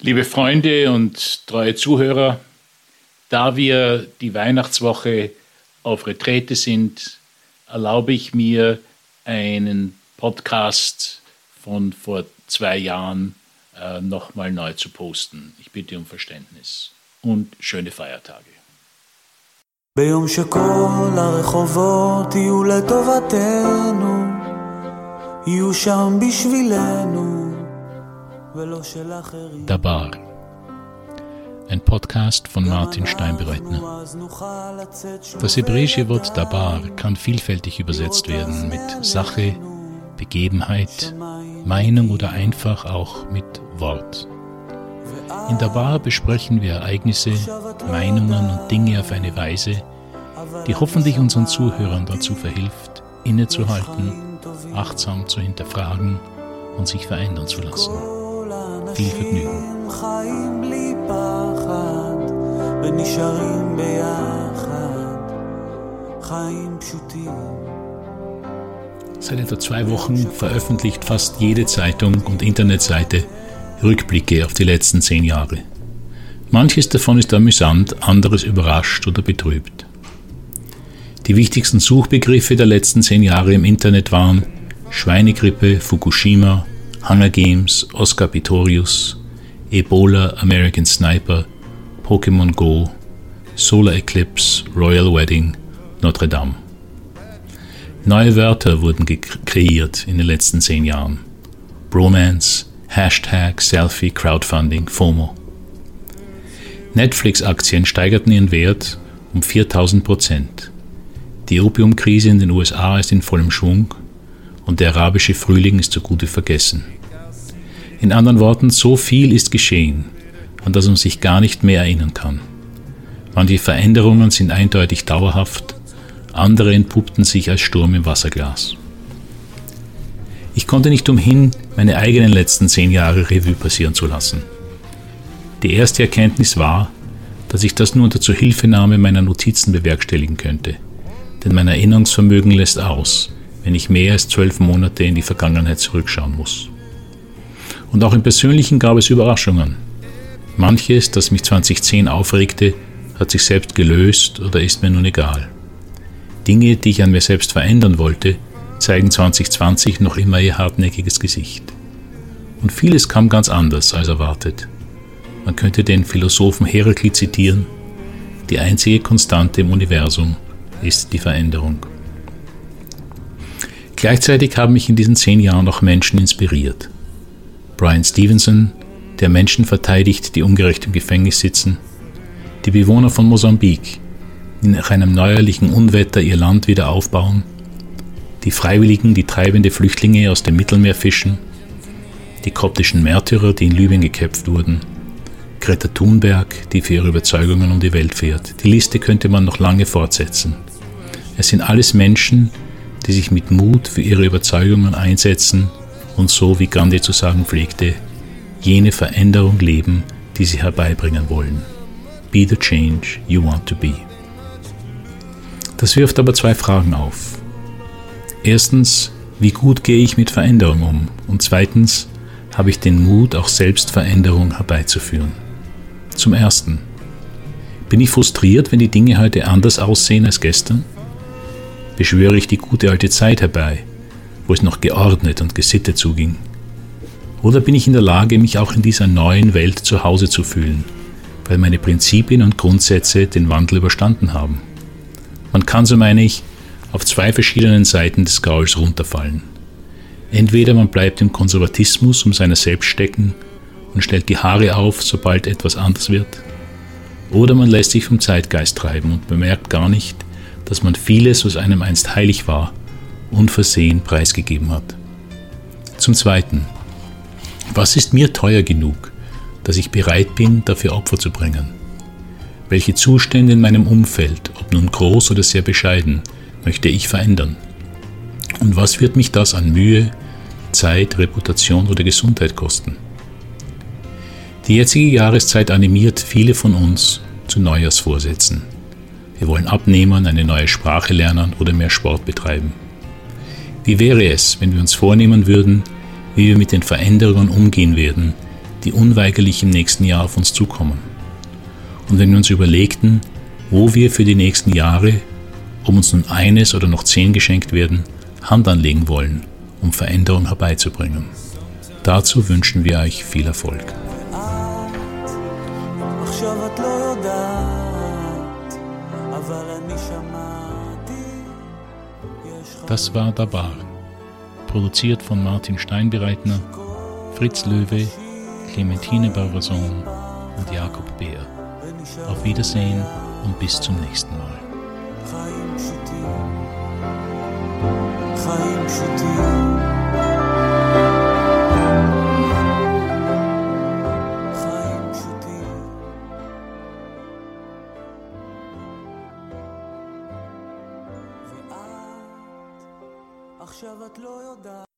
Liebe Freunde und treue Zuhörer, da wir die Weihnachtswoche auf Retrete sind, erlaube ich mir einen Podcast von vor zwei Jahren äh, nochmal neu zu posten. Ich bitte um Verständnis und schöne Feiertage. ביום שכל הרחובות יהיו לטובתנו, יהיו שם בשבילנו. Dabar. Ein Podcast von Martin Steinbereutner. Das hebräische Wort Dabar kann vielfältig übersetzt werden mit Sache, Begebenheit, Meinung oder einfach auch mit Wort. In Dabar besprechen wir Ereignisse, Meinungen und Dinge auf eine Weise, die hoffentlich unseren Zuhörern dazu verhilft, innezuhalten, achtsam zu hinterfragen und sich verändern zu lassen. Viel Vergnügen. Seit etwa zwei Wochen veröffentlicht fast jede Zeitung und Internetseite Rückblicke auf die letzten zehn Jahre. Manches davon ist amüsant, anderes überrascht oder betrübt. Die wichtigsten Suchbegriffe der letzten zehn Jahre im Internet waren Schweinegrippe, Fukushima, Hunger Games, Oscar Pistorius, Ebola, American Sniper, Pokémon Go, Solar Eclipse, Royal Wedding, Notre Dame. Neue Wörter wurden kreiert in den letzten zehn Jahren. Bromance, Hashtag, Selfie, Crowdfunding, FOMO. Netflix-Aktien steigerten ihren Wert um 4000 Prozent. Die Opiumkrise in den USA ist in vollem Schwung und der arabische Frühling ist so gut wie vergessen. In anderen Worten, so viel ist geschehen, an das man sich gar nicht mehr erinnern kann. Manche Veränderungen sind eindeutig dauerhaft, andere entpuppten sich als Sturm im Wasserglas. Ich konnte nicht umhin, meine eigenen letzten zehn Jahre Revue passieren zu lassen. Die erste Erkenntnis war, dass ich das nur unter Zuhilfenahme meiner Notizen bewerkstelligen könnte, denn mein Erinnerungsvermögen lässt aus, wenn ich mehr als zwölf Monate in die Vergangenheit zurückschauen muss. Und auch im Persönlichen gab es Überraschungen. Manches, das mich 2010 aufregte, hat sich selbst gelöst oder ist mir nun egal. Dinge, die ich an mir selbst verändern wollte, zeigen 2020 noch immer ihr hartnäckiges Gesicht. Und vieles kam ganz anders als erwartet. Man könnte den Philosophen Heraklit zitieren, die einzige Konstante im Universum ist die Veränderung. Gleichzeitig haben mich in diesen zehn Jahren auch Menschen inspiriert. Brian Stevenson, der Menschen verteidigt, die ungerecht im Gefängnis sitzen, die Bewohner von Mosambik, die nach einem neuerlichen Unwetter ihr Land wieder aufbauen, die Freiwilligen, die treibende Flüchtlinge aus dem Mittelmeer fischen, die koptischen Märtyrer, die in Libyen geköpft wurden, Greta Thunberg, die für ihre Überzeugungen um die Welt fährt. Die Liste könnte man noch lange fortsetzen. Es sind alles Menschen, die sich mit Mut für ihre Überzeugungen einsetzen und so, wie Gandhi zu sagen pflegte, jene Veränderung leben, die sie herbeibringen wollen. Be the change you want to be. Das wirft aber zwei Fragen auf. Erstens, wie gut gehe ich mit Veränderung um? Und zweitens, habe ich den Mut, auch selbst Veränderung herbeizuführen? Zum Ersten, bin ich frustriert, wenn die Dinge heute anders aussehen als gestern? Beschwöre ich die gute alte Zeit herbei, wo es noch geordnet und gesittet zuging? Oder bin ich in der Lage, mich auch in dieser neuen Welt zu Hause zu fühlen, weil meine Prinzipien und Grundsätze den Wandel überstanden haben? Man kann, so meine ich, auf zwei verschiedenen Seiten des Gauls runterfallen. Entweder man bleibt im Konservatismus um seiner selbst stecken und stellt die Haare auf, sobald etwas anders wird, oder man lässt sich vom Zeitgeist treiben und bemerkt gar nicht, dass man vieles, was einem einst heilig war, unversehen preisgegeben hat. Zum Zweiten, was ist mir teuer genug, dass ich bereit bin, dafür Opfer zu bringen? Welche Zustände in meinem Umfeld, ob nun groß oder sehr bescheiden, möchte ich verändern? Und was wird mich das an Mühe, Zeit, Reputation oder Gesundheit kosten? Die jetzige Jahreszeit animiert viele von uns zu Neujahrsvorsätzen. Wir wollen abnehmen, eine neue Sprache lernen oder mehr Sport betreiben. Wie wäre es, wenn wir uns vornehmen würden, wie wir mit den Veränderungen umgehen werden, die unweigerlich im nächsten Jahr auf uns zukommen. Und wenn wir uns überlegten, wo wir für die nächsten Jahre, ob uns nun eines oder noch zehn geschenkt werden, Hand anlegen wollen, um Veränderung herbeizubringen. Dazu wünschen wir euch viel Erfolg. Das war Dabar, produziert von Martin Steinbereitner, Fritz Löwe, Clementine Barbason und Jakob Beer. Auf Wiedersehen und bis zum nächsten Mal. עכשיו את לא יודעת